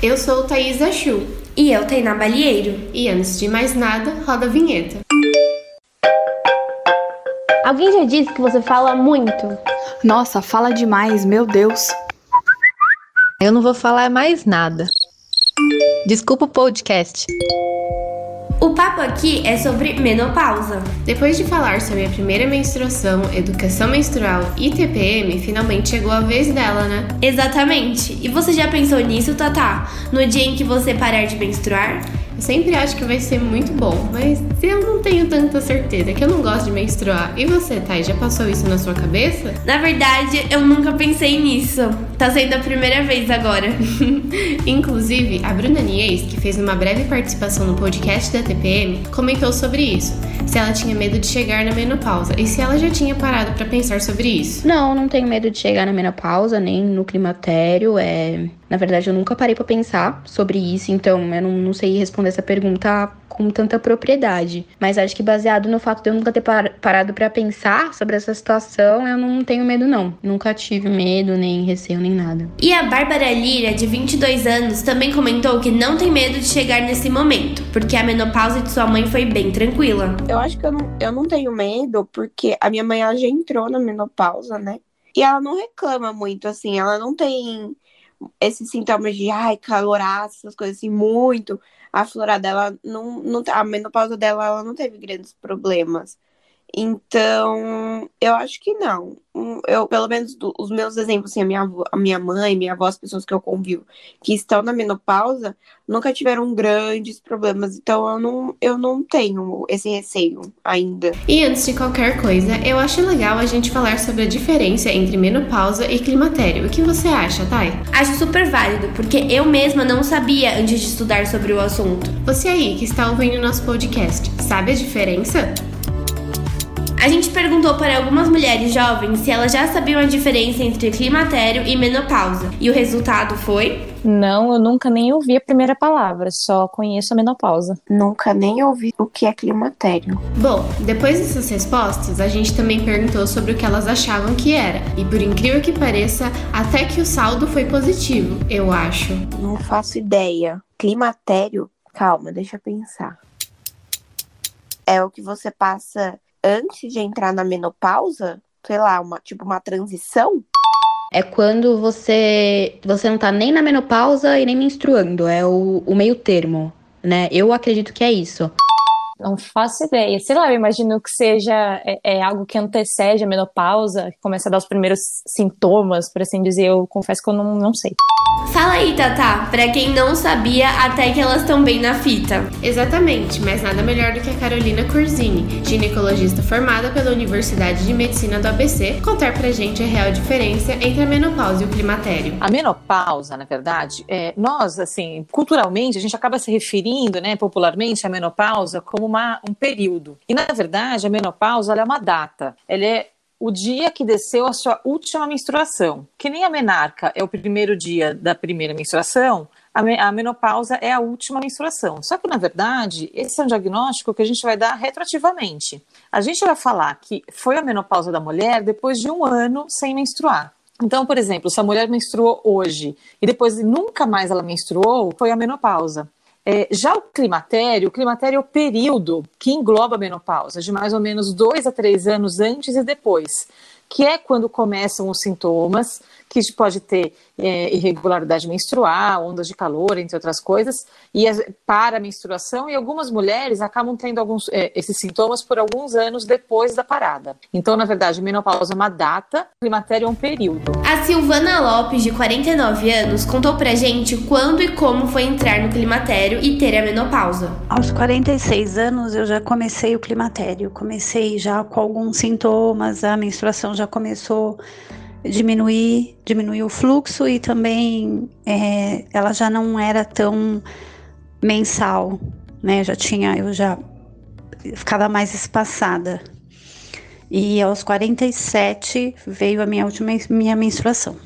Eu sou Thaís Achu. E eu, Tainá Balieiro. E antes de mais nada, roda a vinheta. Alguém já disse que você fala muito? Nossa, fala demais, meu Deus. Eu não vou falar mais nada. Desculpa o podcast. O papo aqui é sobre menopausa. Depois de falar sobre a primeira menstruação, educação menstrual e TPM, finalmente chegou a vez dela, né? Exatamente. E você já pensou nisso, Tatá? No dia em que você parar de menstruar? Eu sempre acho que vai ser muito bom, mas eu não tenho tanta certeza, que eu não gosto de menstruar. E você, Thay, já passou isso na sua cabeça? Na verdade, eu nunca pensei nisso. Tá sendo a primeira vez agora. Inclusive, a Bruna Nies, que fez uma breve participação no podcast da TPM, comentou sobre isso. Se ela tinha medo de chegar na menopausa e se ela já tinha parado para pensar sobre isso. Não, não tenho medo de chegar na menopausa, nem no climatério. É... Na verdade, eu nunca parei para pensar sobre isso, então eu não, não sei responder essa pergunta com tanta propriedade. Mas acho que baseado no fato de eu nunca ter parado para pensar sobre essa situação, eu não tenho medo não. Nunca tive medo, nem receio, nem nada. E a Bárbara Lira, de 22 anos, também comentou que não tem medo de chegar nesse momento, porque a menopausa de sua mãe foi bem tranquila. Eu acho que eu não, eu não tenho medo, porque a minha mãe ela já entrou na menopausa, né? E ela não reclama muito, assim, ela não tem esses sintomas de ai, caloraço, essas coisas assim, muito a flora dela não, não a menopausa dela ela não teve grandes problemas. Então, eu acho que não. Eu, pelo menos, do, os meus exemplos, assim, a minha, a minha mãe, minha avó, as pessoas que eu convivo que estão na menopausa, nunca tiveram grandes problemas. Então, eu não, eu não tenho esse receio ainda. E antes de qualquer coisa, eu acho legal a gente falar sobre a diferença entre menopausa e climatério. O que você acha, Thay? Acho super válido, porque eu mesma não sabia antes de estudar sobre o assunto. Você aí que está ouvindo nosso podcast, sabe a diferença? A gente perguntou para algumas mulheres jovens se elas já sabiam a diferença entre climatério e menopausa. E o resultado foi? Não, eu nunca nem ouvi a primeira palavra, só conheço a menopausa. Nunca nem ouvi o que é climatério. Bom, depois dessas respostas, a gente também perguntou sobre o que elas achavam que era. E por incrível que pareça, até que o saldo foi positivo, eu acho. Não faço ideia. Climatério? Calma, deixa eu pensar. É o que você passa antes de entrar na menopausa, sei lá, uma, tipo uma transição? É quando você você não tá nem na menopausa e nem menstruando, é o, o meio termo, né? Eu acredito que é isso. Não faço ideia. Sei lá, eu imagino que seja é, é, algo que antecede a menopausa, que começa a dar os primeiros sintomas, por assim dizer. Eu confesso que eu não, não sei. Fala aí, Tata, pra quem não sabia, até que elas estão bem na fita. Exatamente, mas nada melhor do que a Carolina Cursini, ginecologista formada pela Universidade de Medicina do ABC, contar pra gente a real diferença entre a menopausa e o climatério. A menopausa, na verdade, é, nós, assim, culturalmente, a gente acaba se referindo, né, popularmente, à menopausa como uma, um período. E, na verdade, a menopausa é uma data. Ela é o dia que desceu a sua última menstruação. Que nem a menarca é o primeiro dia da primeira menstruação, a, me, a, menopausa é a última menstruação. Só que, na verdade, esse é um diagnóstico que a gente vai dar retroativamente. A gente vai falar que foi a menopausa da mulher depois de um ano sem menstruar. Então, por exemplo, se a mulher menstruou hoje e depois nunca mais ela menstruou, foi a menopausa. É, já o climatério, o climatério é o período que engloba a menopausa, de mais ou menos dois a três anos antes e depois, que é quando começam os sintomas, que pode ter é, irregularidade menstrual, ondas de calor, entre outras coisas, e as, para a menstruação, e algumas mulheres acabam tendo alguns, é, esses sintomas por alguns anos depois da parada. Então, na verdade, menopausa é uma data, climatério é um período. A Silvana Lopes, de 49 anos, contou pra gente quando e como foi entrar no climatério e ter a menopausa. Aos 46 anos eu já comecei o climatério, comecei já com alguns sintomas, a menstruação já começou diminuir, diminuir o fluxo e também é, ela já não era tão mensal, né? Já tinha, eu já ficava mais espaçada. E aos 47 veio a minha última minha menstruação.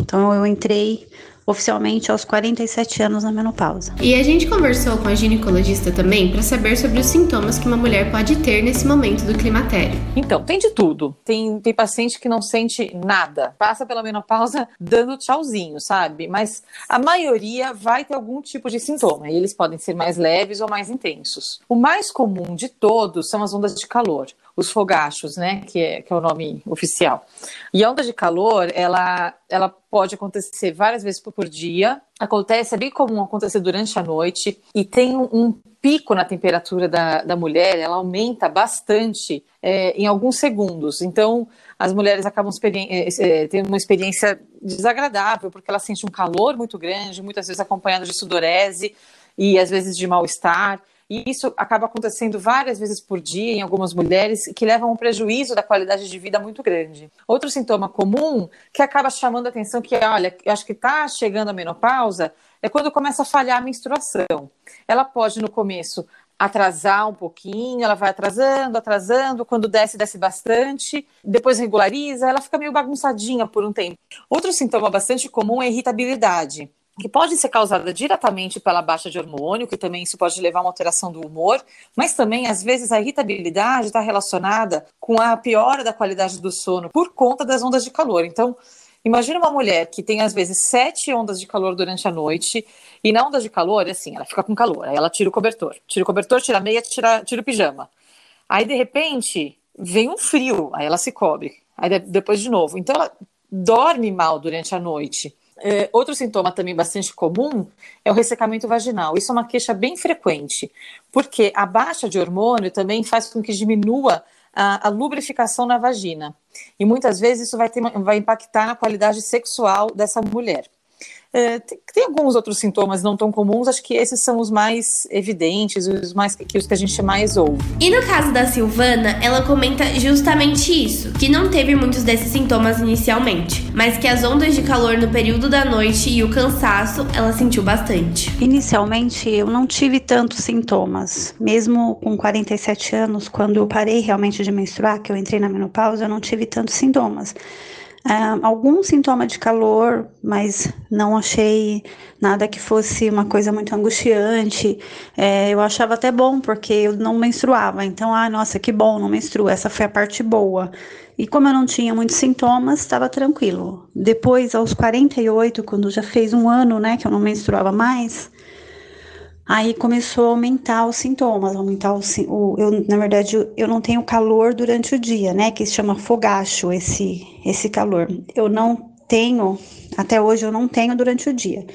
Então eu entrei oficialmente aos 47 anos na menopausa. E a gente conversou com a ginecologista também para saber sobre os sintomas que uma mulher pode ter nesse momento do climatério. Então, tem de tudo. Tem, tem paciente que não sente nada, passa pela menopausa dando tchauzinho, sabe? Mas a maioria vai ter algum tipo de sintoma e eles podem ser mais leves ou mais intensos. O mais comum de todos são as ondas de calor os fogachos, né, que é, que é o nome oficial. E a onda de calor, ela, ela pode acontecer várias vezes por dia, acontece, bem comum acontecer durante a noite, e tem um, um pico na temperatura da, da mulher, ela aumenta bastante é, em alguns segundos. Então, as mulheres acabam é, é, tendo uma experiência desagradável, porque ela sente um calor muito grande, muitas vezes acompanhado de sudorese e às vezes de mal-estar. E isso acaba acontecendo várias vezes por dia em algumas mulheres, que levam um prejuízo da qualidade de vida muito grande. Outro sintoma comum que acaba chamando a atenção, que é, olha, eu acho que está chegando a menopausa, é quando começa a falhar a menstruação. Ela pode, no começo, atrasar um pouquinho, ela vai atrasando, atrasando, quando desce, desce bastante, depois regulariza, ela fica meio bagunçadinha por um tempo. Outro sintoma bastante comum é irritabilidade que pode ser causada diretamente pela baixa de hormônio, que também isso pode levar a uma alteração do humor, mas também, às vezes, a irritabilidade está relacionada com a piora da qualidade do sono por conta das ondas de calor. Então, imagina uma mulher que tem, às vezes, sete ondas de calor durante a noite, e na onda de calor, assim, ela fica com calor, aí ela tira o cobertor, tira o cobertor, tira a meia, tira, tira o pijama. Aí, de repente, vem um frio, aí ela se cobre, aí depois de novo. Então, ela dorme mal durante a noite. É, outro sintoma também bastante comum é o ressecamento vaginal. Isso é uma queixa bem frequente, porque a baixa de hormônio também faz com que diminua a, a lubrificação na vagina. E muitas vezes isso vai, ter, vai impactar na qualidade sexual dessa mulher. É, tem, tem, alguns outros sintomas não tão comuns, acho que esses são os mais evidentes, os mais que, os que a gente mais ouve. E no caso da Silvana, ela comenta justamente isso, que não teve muitos desses sintomas inicialmente, mas que as ondas de calor no período da noite e o cansaço ela sentiu bastante. Inicialmente eu não tive tantos sintomas, mesmo com 47 anos, quando eu parei realmente de menstruar, que eu entrei na menopausa, eu não tive tantos sintomas algum sintoma de calor, mas não achei nada que fosse uma coisa muito angustiante. É, eu achava até bom, porque eu não menstruava. Então, ah, nossa, que bom, não menstruo. Essa foi a parte boa. E como eu não tinha muitos sintomas, estava tranquilo. Depois, aos 48, quando já fez um ano, né, que eu não menstruava mais, Aí começou a aumentar os sintomas, aumentar o, o eu, na verdade, eu não tenho calor durante o dia, né? Que se chama fogacho esse esse calor. Eu não tenho, até hoje eu não tenho durante o dia.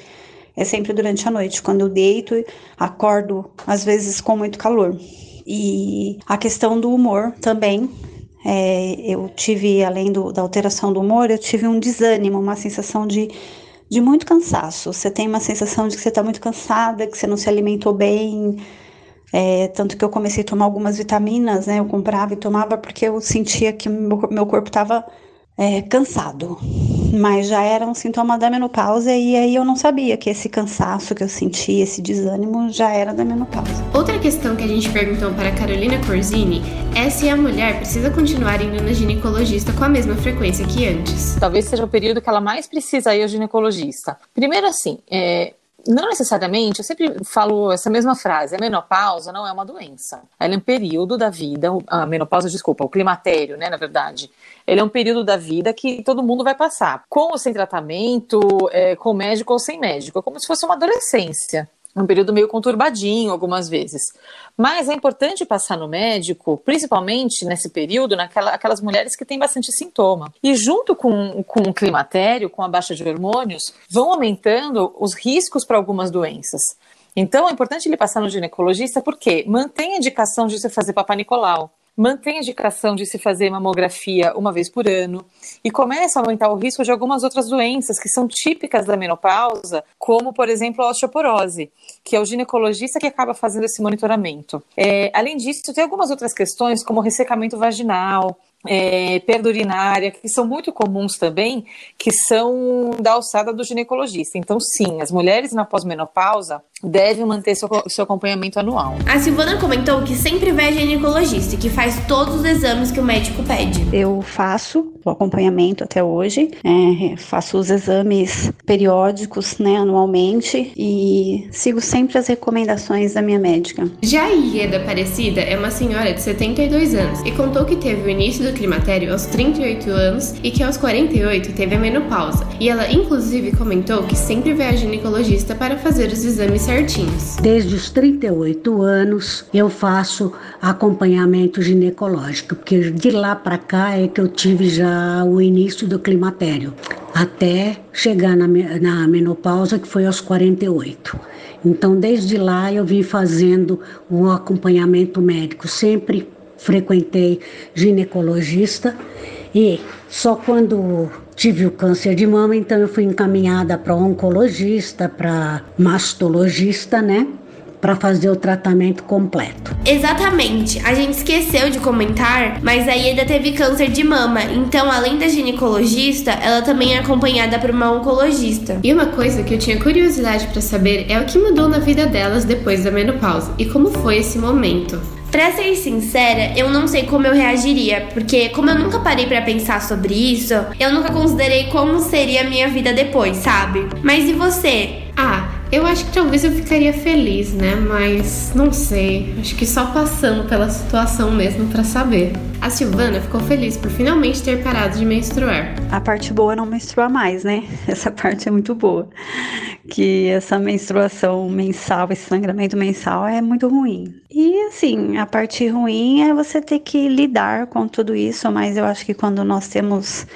É sempre durante a noite, quando eu deito, acordo às vezes com muito calor. E a questão do humor também, é, eu tive, além do, da alteração do humor, eu tive um desânimo, uma sensação de de muito cansaço. Você tem uma sensação de que você está muito cansada, que você não se alimentou bem. É, tanto que eu comecei a tomar algumas vitaminas, né? Eu comprava e tomava porque eu sentia que meu, corpo estava é, cansado, mas já era um sintoma da menopausa e aí eu não sabia que esse cansaço que eu sentia, esse desânimo, já era da menopausa. Outra questão que a gente perguntou para a Carolina Corzini é se a mulher precisa continuar indo na ginecologista com a mesma frequência que antes. Talvez seja o período que ela mais precisa ir ao ginecologista. Primeiro assim, é, não necessariamente, eu sempre falo essa mesma frase, a menopausa não é uma doença. Ela é um período da vida, a menopausa, desculpa, o climatério, né, na verdade. Ele é um período da vida que todo mundo vai passar, com ou sem tratamento, é, com médico ou sem médico, é como se fosse uma adolescência um período meio conturbadinho algumas vezes. Mas é importante passar no médico, principalmente nesse período, naquelas aquelas mulheres que têm bastante sintoma. E junto com, com o climatério, com a baixa de hormônios, vão aumentando os riscos para algumas doenças. Então é importante ele passar no ginecologista porque mantém a indicação de você fazer Papa Nicolau, mantém a indicação de se fazer mamografia uma vez por ano e começa a aumentar o risco de algumas outras doenças que são típicas da menopausa, como, por exemplo, a osteoporose, que é o ginecologista que acaba fazendo esse monitoramento. É, além disso, tem algumas outras questões, como ressecamento vaginal, é, perda urinária, que são muito comuns também, que são da alçada do ginecologista. Então, sim, as mulheres na pós-menopausa devem manter seu, seu acompanhamento anual. A Silvana comentou que sempre vai a ginecologista e que faz todos os exames que o médico pede. Eu faço o acompanhamento até hoje, é, faço os exames periódicos, né, anualmente e sigo sempre as recomendações da minha médica. Já a Ieda Aparecida é uma senhora de 72 anos e contou que teve o início do climatério aos 38 anos e que aos 48 teve a menopausa. E ela inclusive comentou que sempre vai a ginecologista para fazer os exames certinhos. Desde os 38 anos eu faço acompanhamento ginecológico, porque de lá para cá é que eu tive já o início do climatério, até chegar na, na menopausa, que foi aos 48. Então, desde lá eu vim fazendo um acompanhamento médico, sempre frequentei ginecologista e só quando tive o câncer de mama, então eu fui encaminhada para oncologista, para mastologista, né? para fazer o tratamento completo. Exatamente. A gente esqueceu de comentar, mas a Ieda teve câncer de mama, então além da ginecologista, ela também é acompanhada por uma oncologista. E uma coisa que eu tinha curiosidade para saber é o que mudou na vida delas depois da menopausa e como foi esse momento. Pra ser sincera, eu não sei como eu reagiria, porque como eu nunca parei para pensar sobre isso, eu nunca considerei como seria a minha vida depois, sabe? Mas e você? Ah, eu acho que talvez eu ficaria feliz, né? Mas não sei. Acho que só passando pela situação mesmo para saber. A Silvana ficou feliz por finalmente ter parado de menstruar. A parte boa é não menstruar mais, né? Essa parte é muito boa. Que essa menstruação mensal, esse sangramento mensal é muito ruim. E assim, a parte ruim é você ter que lidar com tudo isso, mas eu acho que quando nós temos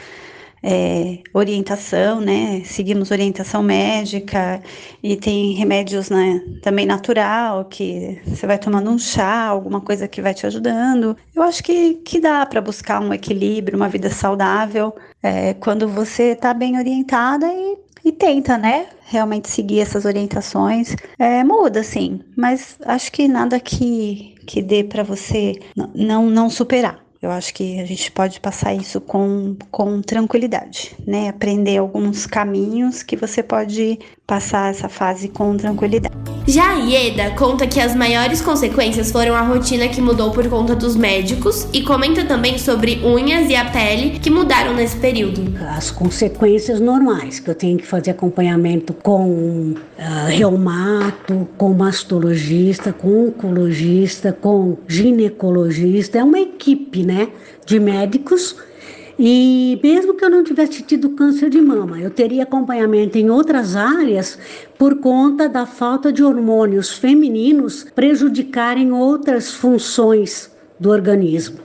é, orientação, né? Seguimos orientação médica e tem remédios, né? Também natural que você vai tomando um chá, alguma coisa que vai te ajudando. Eu acho que, que dá para buscar um equilíbrio, uma vida saudável é, quando você está bem orientada e, e tenta, né? Realmente seguir essas orientações. É, muda, sim, mas acho que nada que, que dê para você não, não superar. Eu acho que a gente pode passar isso com, com tranquilidade, né? Aprender alguns caminhos que você pode passar essa fase com tranquilidade. Já a Ieda conta que as maiores consequências foram a rotina que mudou por conta dos médicos e comenta também sobre unhas e a pele que mudaram nesse período. As consequências normais, que eu tenho que fazer acompanhamento com uh, reumato, com mastologista, com oncologista, com ginecologista, é uma equipe, né, de médicos e mesmo que eu não tivesse tido câncer de mama, eu teria acompanhamento em outras áreas por conta da falta de hormônios femininos prejudicarem outras funções do organismo.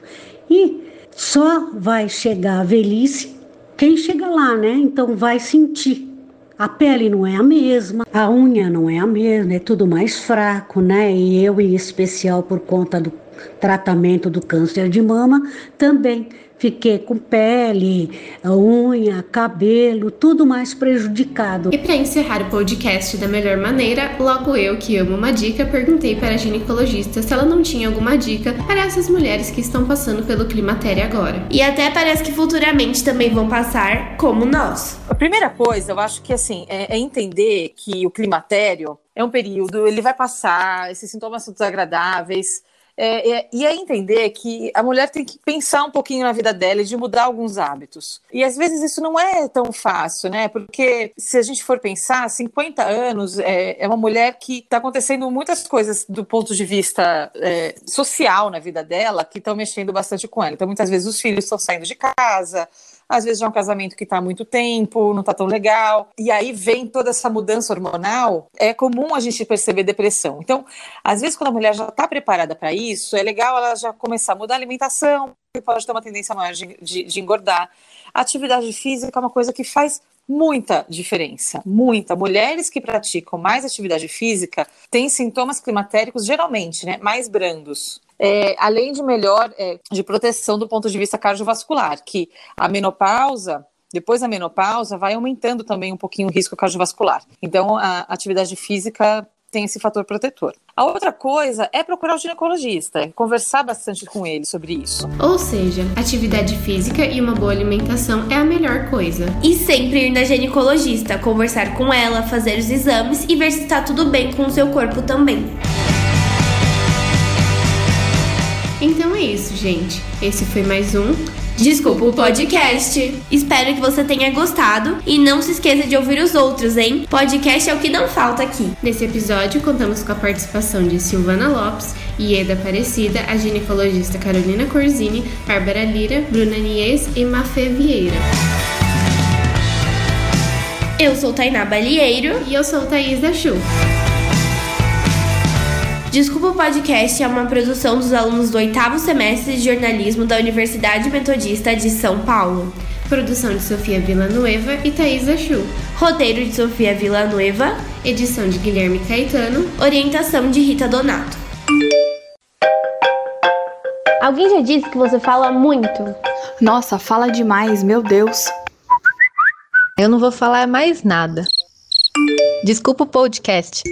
E só vai chegar a velhice quem chega lá, né? Então vai sentir. A pele não é a mesma, a unha não é a mesma, é tudo mais fraco, né? E eu, em especial, por conta do tratamento do câncer de mama, também Fiquei com pele, unha, cabelo, tudo mais prejudicado. E para encerrar o podcast da melhor maneira, logo eu, que amo uma dica, perguntei para a ginecologista se ela não tinha alguma dica para essas mulheres que estão passando pelo climatério agora. E até parece que futuramente também vão passar como nós. A primeira coisa, eu acho que assim, é, é entender que o climatério é um período, ele vai passar, esses sintomas são desagradáveis. É, é, e é entender que a mulher tem que pensar um pouquinho na vida dela e de mudar alguns hábitos. E às vezes isso não é tão fácil, né? Porque se a gente for pensar, 50 anos é, é uma mulher que está acontecendo muitas coisas do ponto de vista é, social na vida dela que estão mexendo bastante com ela. Então, muitas vezes os filhos estão saindo de casa, às vezes já é um casamento que está há muito tempo, não está tão legal, e aí vem toda essa mudança hormonal, é comum a gente perceber depressão. Então, às vezes, quando a mulher já está preparada para isso, é legal ela já começar a mudar a alimentação, que pode ter uma tendência maior de, de, de engordar. Atividade física é uma coisa que faz muita diferença, muita. Mulheres que praticam mais atividade física têm sintomas climatéricos geralmente, né, mais brandos é, além de melhor é, de proteção do ponto de vista cardiovascular, que a menopausa depois da menopausa vai aumentando também um pouquinho o risco cardiovascular. Então, a atividade física tem esse fator protetor. A outra coisa é procurar o ginecologista, conversar bastante com ele sobre isso. Ou seja, atividade física e uma boa alimentação é a melhor coisa. E sempre ir na ginecologista, conversar com ela, fazer os exames e ver se está tudo bem com o seu corpo também. Gente. Esse foi mais um Desculpa o podcast. Espero que você tenha gostado e não se esqueça de ouvir os outros, hein? Podcast é o que não falta aqui. Nesse episódio, contamos com a participação de Silvana Lopes, Ieda Aparecida, a ginecologista Carolina Corzini, Bárbara Lira, Bruna Nies e Mafê Vieira. Eu sou Tainá Balieiro e eu sou Thaís da Chu. Desculpa o Podcast é uma produção dos alunos do oitavo semestre de jornalismo da Universidade Metodista de São Paulo. Produção de Sofia Villanueva e Thaís Achu. Roteiro de Sofia Villanueva. Edição de Guilherme Caetano. Orientação de Rita Donato. Alguém já disse que você fala muito? Nossa, fala demais, meu Deus. Eu não vou falar mais nada. Desculpa o podcast.